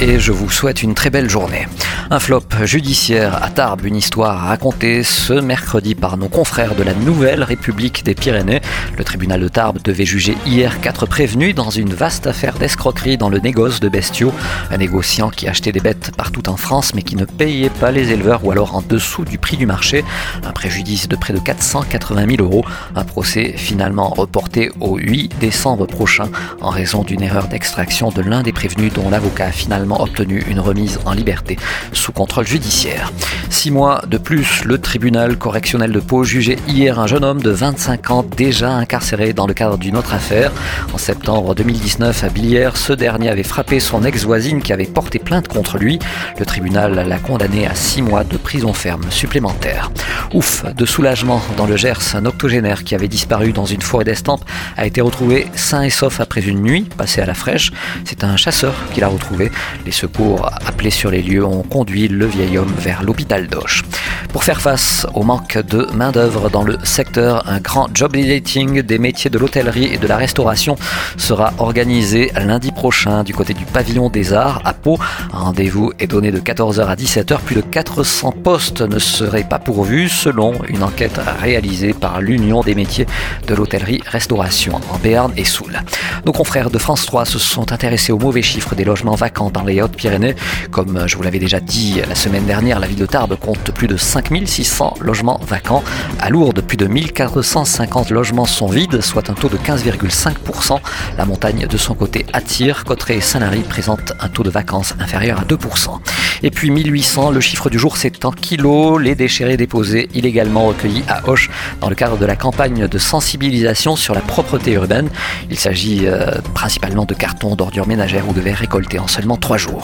Et je vous souhaite une très belle journée. Un flop judiciaire à Tarbes, une histoire racontée ce mercredi par nos confrères de la Nouvelle République des Pyrénées. Le tribunal de Tarbes devait juger hier quatre prévenus dans une vaste affaire d'escroquerie dans le négoce de bestiaux. Un négociant qui achetait des bêtes partout en France mais qui ne payait pas les éleveurs ou alors en dessous du prix du marché. Un préjudice de près de 480 000 euros. Un procès finalement reporté au 8 décembre prochain en raison d'une erreur d'extraction de l'un des prévenus dont l'avocat a finalement obtenu une remise en liberté sous contrôle judiciaire. Six mois de plus, le tribunal correctionnel de Pau jugeait hier un jeune homme de 25 ans déjà incarcéré dans le cadre d'une autre affaire. En septembre 2019, à Billière, ce dernier avait frappé son ex-voisine qui avait porté plainte contre lui. Le tribunal l'a condamné à six mois de prison ferme supplémentaire. Ouf, de soulagement dans le Gers, un octogénaire qui avait disparu dans une forêt d'estampes a été retrouvé sain et sauf après une nuit passée à la fraîche. C'est un chasseur qui l'a retrouvé. Les secours appelés sur les lieux ont conduit le vieil homme vers l'hôpital Бульдож. Pour faire face au manque de main-d'œuvre dans le secteur, un grand job dating des métiers de l'hôtellerie et de la restauration sera organisé lundi prochain du côté du pavillon des Arts à Pau. Un rendez-vous est donné de 14h à 17h. Plus de 400 postes ne seraient pas pourvus selon une enquête réalisée par l'Union des métiers de l'hôtellerie-restauration en Béarn et Soule. Nos confrères de France 3 se sont intéressés aux mauvais chiffres des logements vacants dans les Hautes-Pyrénées. Comme je vous l'avais déjà dit, la semaine dernière, la ville de Tarbes compte plus de 5600 logements vacants. À Lourdes, plus de 1450 logements sont vides, soit un taux de 15,5%. La montagne, de son côté, attire. Cotteret et Saint-Lary présentent un taux de vacances inférieur à 2%. Et puis 1800, le chiffre du jour, c'est en kilos. Les déchets déposés illégalement recueillis à Hoche dans le cadre de la campagne de sensibilisation sur la propreté urbaine. Il s'agit euh, principalement de cartons, d'ordures ménagères ou de verres récoltés en seulement trois jours.